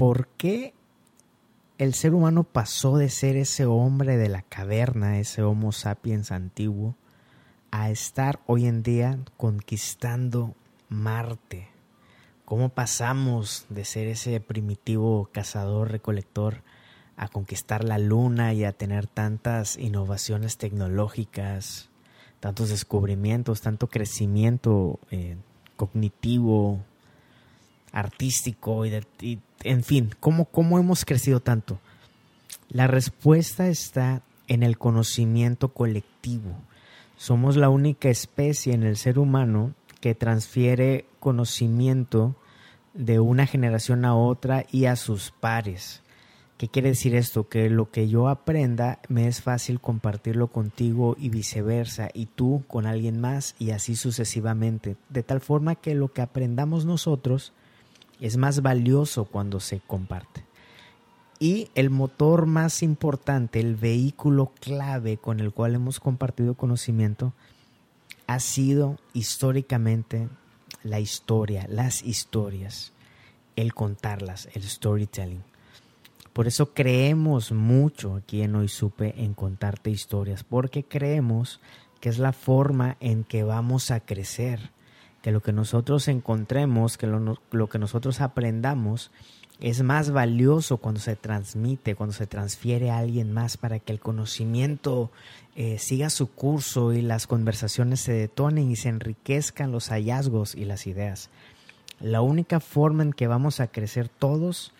¿Por qué el ser humano pasó de ser ese hombre de la caverna, ese Homo sapiens antiguo, a estar hoy en día conquistando Marte? ¿Cómo pasamos de ser ese primitivo cazador-recolector a conquistar la Luna y a tener tantas innovaciones tecnológicas, tantos descubrimientos, tanto crecimiento eh, cognitivo, artístico y, de, y en fin, ¿cómo, ¿cómo hemos crecido tanto? La respuesta está en el conocimiento colectivo. Somos la única especie en el ser humano que transfiere conocimiento de una generación a otra y a sus pares. ¿Qué quiere decir esto? Que lo que yo aprenda me es fácil compartirlo contigo y viceversa, y tú con alguien más y así sucesivamente, de tal forma que lo que aprendamos nosotros es más valioso cuando se comparte. Y el motor más importante, el vehículo clave con el cual hemos compartido conocimiento, ha sido históricamente la historia, las historias, el contarlas, el storytelling. Por eso creemos mucho aquí en Hoy Supe en contarte historias, porque creemos que es la forma en que vamos a crecer, que lo que nosotros encontremos, que lo, que nosotros aprendamos, es más valioso cuando se transmite, cuando se transfiere a alguien más para que el conocimiento eh, siga su curso y las conversaciones se detonen y se enriquezcan los hallazgos y las ideas. La única forma en que vamos a crecer todos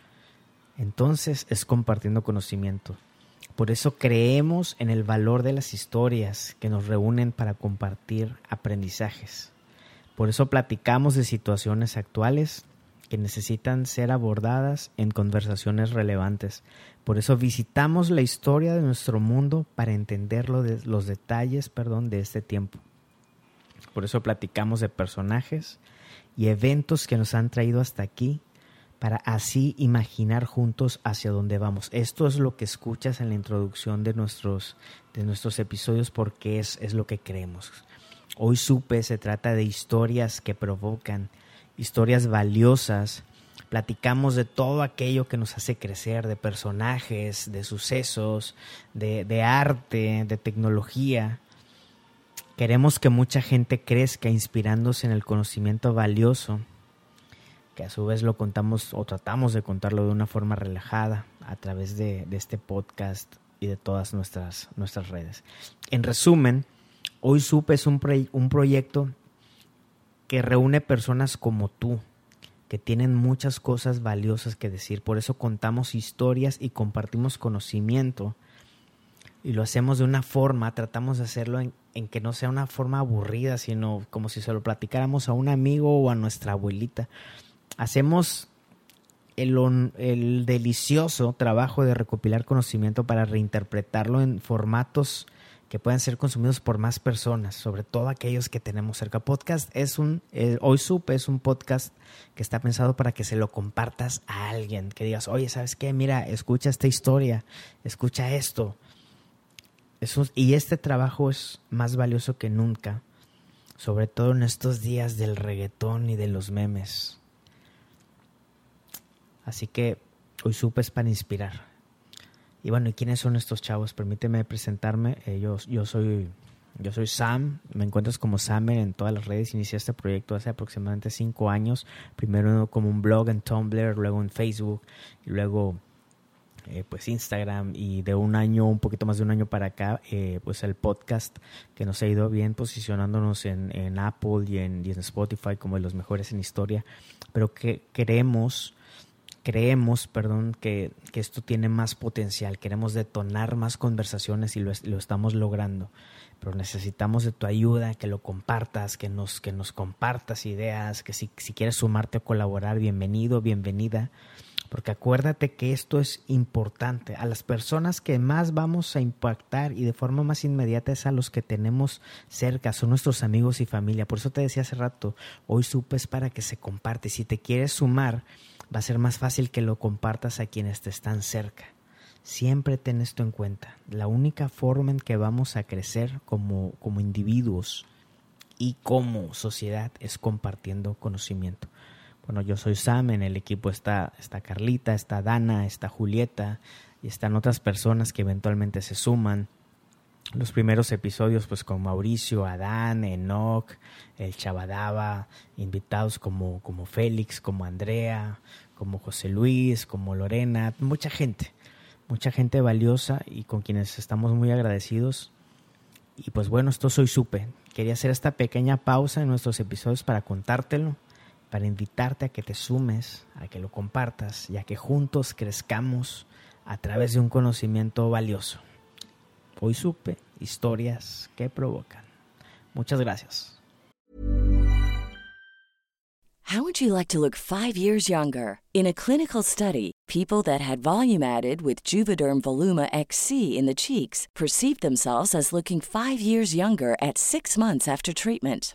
entonces es compartiendo conocimiento. Por eso creemos en el valor de las historias que nos reúnen para compartir aprendizajes. Por eso platicamos de situaciones actuales que necesitan ser abordadas en conversaciones relevantes. Por eso visitamos la historia de nuestro mundo para entender los detalles perdón, de este tiempo. Por eso platicamos de personajes y eventos que nos han traído hasta aquí para así imaginar juntos hacia dónde vamos. Esto es lo que escuchas en la introducción de nuestros, de nuestros episodios porque es, es lo que creemos. Hoy supe, se trata de historias que provocan, historias valiosas. Platicamos de todo aquello que nos hace crecer, de personajes, de sucesos, de, de arte, de tecnología. Queremos que mucha gente crezca inspirándose en el conocimiento valioso que a su vez lo contamos o tratamos de contarlo de una forma relajada a través de, de este podcast y de todas nuestras, nuestras redes. En resumen, Hoy Supe es un, un proyecto que reúne personas como tú, que tienen muchas cosas valiosas que decir. Por eso contamos historias y compartimos conocimiento. Y lo hacemos de una forma, tratamos de hacerlo en, en, que no sea una forma aburrida, sino como si se lo platicáramos a un amigo o a nuestra abuelita hacemos el, el, delicioso trabajo de recopilar conocimiento para reinterpretarlo en formatos que puedan ser consumidos por más personas, sobre todo aquellos que tenemos cerca. Podcast es un, eh, hoy supe, es un podcast que está pensado para que se lo compartas a alguien, que digas, oye, ¿sabes qué? Mira, escucha esta historia, escucha esto. Y este trabajo es más valioso que nunca, sobre todo en estos días del reggaetón y de los memes. Así que hoy supe es para inspirar. Y bueno, ¿y quiénes son estos chavos? Permíteme presentarme. Eh, yo, yo, soy, yo soy Sam, me encuentras como Samer en todas las redes. Inicié este proyecto hace aproximadamente cinco años. Primero como un blog en Tumblr, luego en Facebook, y luego eh, pues Instagram. Y de un año, un poquito más de un año para acá, eh, pues el podcast que nos ha ido bien posicionándonos en, en Apple y en, y en Spotify como de los mejores en historia. Pero que queremos creemos, perdón, que, que, esto tiene más potencial, queremos detonar más conversaciones y lo, lo, estamos logrando. Pero necesitamos de tu ayuda, que lo compartas, que nos, que nos compartas ideas, que si, si quieres sumarte o colaborar, bienvenido, bienvenida. Porque acuérdate que esto es importante. A las personas que más vamos a impactar y de forma más inmediata es a los que tenemos cerca, son nuestros amigos y familia. Por eso te decía hace rato, hoy supes para que se comparte. Si te quieres sumar, va a ser más fácil que lo compartas a quienes te están cerca. Siempre ten esto en cuenta. La única forma en que vamos a crecer como, como individuos y como sociedad es compartiendo conocimiento. Bueno, yo soy Sam, en el equipo está, está Carlita, está Dana, está Julieta y están otras personas que eventualmente se suman. Los primeros episodios, pues con Mauricio, Adán, Enoch, el Chabadaba, invitados como, como Félix, como Andrea, como José Luis, como Lorena, mucha gente, mucha gente valiosa y con quienes estamos muy agradecidos. Y pues bueno, esto soy Supe. Quería hacer esta pequeña pausa en nuestros episodios para contártelo para invitarte a que te sumes, a que lo compartas y a que juntos crezcamos a través de un conocimiento valioso. Hoy supe historias que provocan. Muchas gracias. How would you like to look 5 years younger? In a clinical study, people that had volume added with Juvederm Voluma XC in the cheeks perceived themselves as looking 5 years younger at 6 months after treatment.